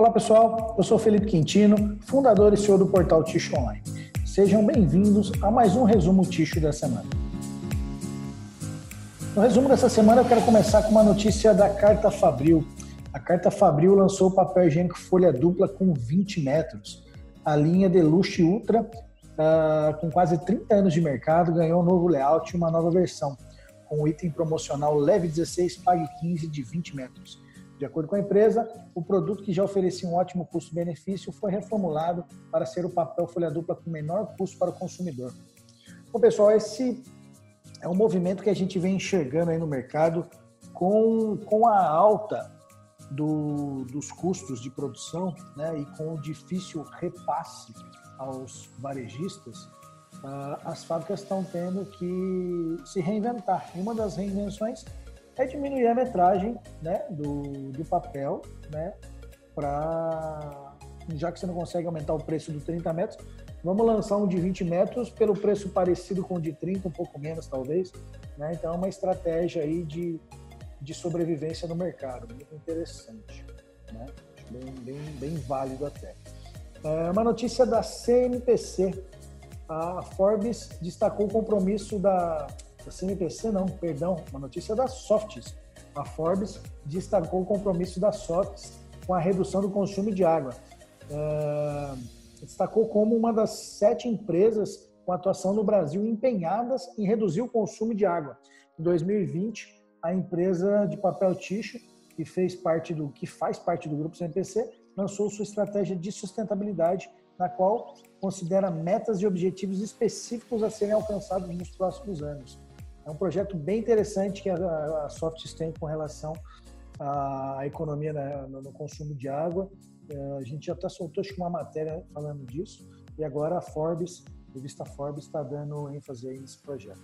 Olá pessoal, eu sou Felipe Quintino, fundador e CEO do portal Ticho Online. Sejam bem-vindos a mais um resumo Ticho da semana. No resumo dessa semana eu quero começar com uma notícia da Carta Fabril. A Carta Fabril lançou o papel higiênico folha dupla com 20 metros. A linha Deluxe Ultra, uh, com quase 30 anos de mercado, ganhou um novo layout e uma nova versão, com o item promocional Leve 16, Pague 15 de 20 metros. De acordo com a empresa, o produto que já oferecia um ótimo custo-benefício foi reformulado para ser o papel folha dupla com menor custo para o consumidor. Bom, pessoal, esse é um movimento que a gente vem enxergando aí no mercado com, com a alta do, dos custos de produção né, e com o difícil repasse aos varejistas, uh, as fábricas estão tendo que se reinventar. E uma das reinvenções é diminuir a metragem né, do, do papel, né, para já que você não consegue aumentar o preço do 30 metros, vamos lançar um de 20 metros pelo preço parecido com o de 30, um pouco menos talvez. Né? Então é uma estratégia aí de, de sobrevivência no mercado, muito interessante, né? bem, bem, bem válido até. É uma notícia da CNPC. A Forbes destacou o compromisso da da CNPC não, perdão, uma notícia da Softs. A Forbes destacou o compromisso da Softs com a redução do consumo de água. Uh, destacou como uma das sete empresas com atuação no Brasil empenhadas em reduzir o consumo de água. Em 2020, a empresa de papel ticho, que fez parte do que faz parte do grupo CNPC, lançou sua estratégia de sustentabilidade, na qual considera metas e objetivos específicos a serem alcançados nos próximos anos. É um projeto bem interessante que a, a Softs tem com relação à economia né, no consumo de água. É, a gente já até soltou acho, uma matéria falando disso e agora a Forbes, a revista Forbes, está dando ênfase nesse projeto.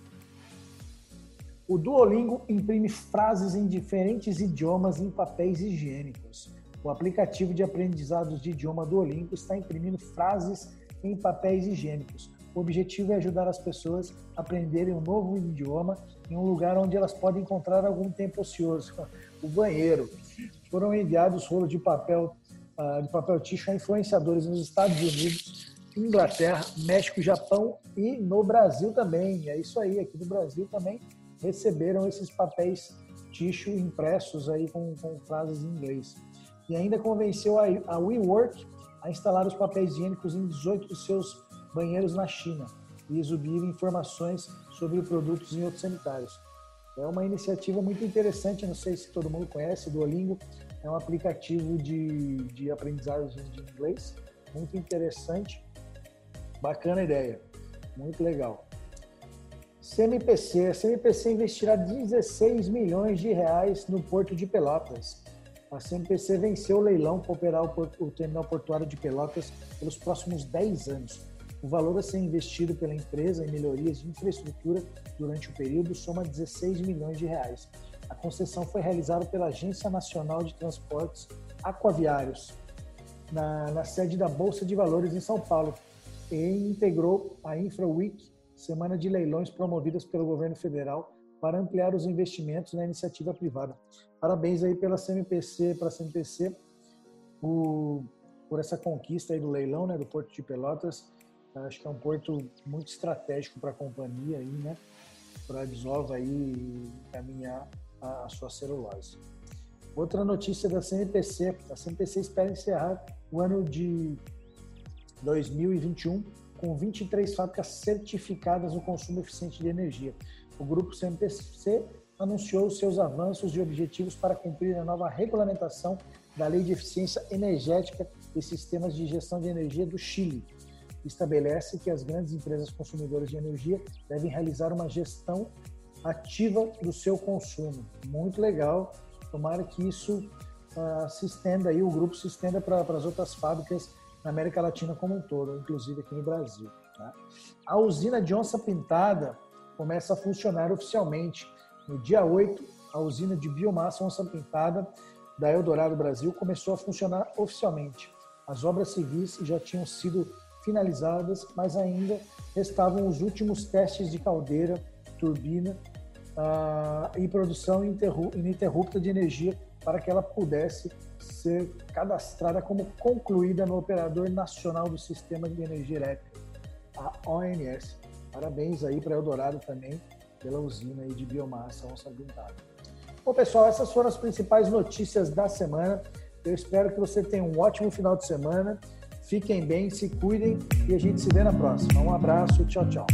O Duolingo imprime frases em diferentes idiomas em papéis higiênicos. O aplicativo de aprendizados de idioma Duolingo está imprimindo frases em papéis higiênicos. O objetivo é ajudar as pessoas a aprenderem um novo idioma em um lugar onde elas podem encontrar algum tempo ocioso. O banheiro. Foram enviados rolos de papel uh, de papel ticho a influenciadores nos Estados Unidos, Inglaterra, México, Japão e no Brasil também. É isso aí, aqui no Brasil também receberam esses papéis ticho impressos aí com, com frases em inglês. E ainda convenceu a, a WeWork a instalar os papéis higiênicos em 18 dos seus banheiros na China e exibir informações sobre produtos em outros sanitários. É uma iniciativa muito interessante, não sei se todo mundo conhece, o Duolingo é um aplicativo de, de aprendizagem de inglês, muito interessante, bacana ideia, muito legal. CMPC, a CMPC investirá 16 milhões de reais no Porto de Pelotas. A CMPC venceu o leilão para operar o, o terminal portuário de Pelotas pelos próximos 10 anos. O valor a ser investido pela empresa em melhorias de infraestrutura durante o período soma 16 milhões de reais. A concessão foi realizada pela Agência Nacional de Transportes Aquaviários, na, na sede da Bolsa de Valores em São Paulo, e integrou a InfraWeek, semana de leilões promovidas pelo governo federal para ampliar os investimentos na iniciativa privada. Parabéns aí pela CMPC, para a CMPC, por, essa conquista aí do leilão, né, do Porto de Pelotas. Acho que é um porto muito estratégico para a companhia aí, né? Para a aí caminhar a, a sua celulose. Outra notícia da CNPC. A CNPC espera encerrar o ano de 2021 com 23 fábricas certificadas no consumo eficiente de energia. O grupo CNPC anunciou seus avanços e objetivos para cumprir a nova regulamentação da Lei de Eficiência Energética e Sistemas de Gestão de Energia do Chile, estabelece que as grandes empresas consumidoras de energia devem realizar uma gestão ativa do seu consumo. Muito legal. Tomara que isso uh, se estenda aí, o grupo se estenda para as outras fábricas na América Latina como um todo, inclusive aqui no Brasil. Tá? A usina de onça pintada começa a funcionar oficialmente. No dia 8, a usina de biomassa onça pintada da Eldorado Brasil começou a funcionar oficialmente. As obras civis já tinham sido finalizadas, mas ainda restavam os últimos testes de caldeira, turbina uh, e produção ininterrupta de energia para que ela pudesse ser cadastrada como concluída no Operador Nacional do Sistema de Energia Elétrica, a ONS. Parabéns aí para Eldorado também pela usina aí de biomassa onça pintada. Bom, pessoal, essas foram as principais notícias da semana. Eu espero que você tenha um ótimo final de semana. Fiquem bem, se cuidem e a gente se vê na próxima. Um abraço, tchau, tchau.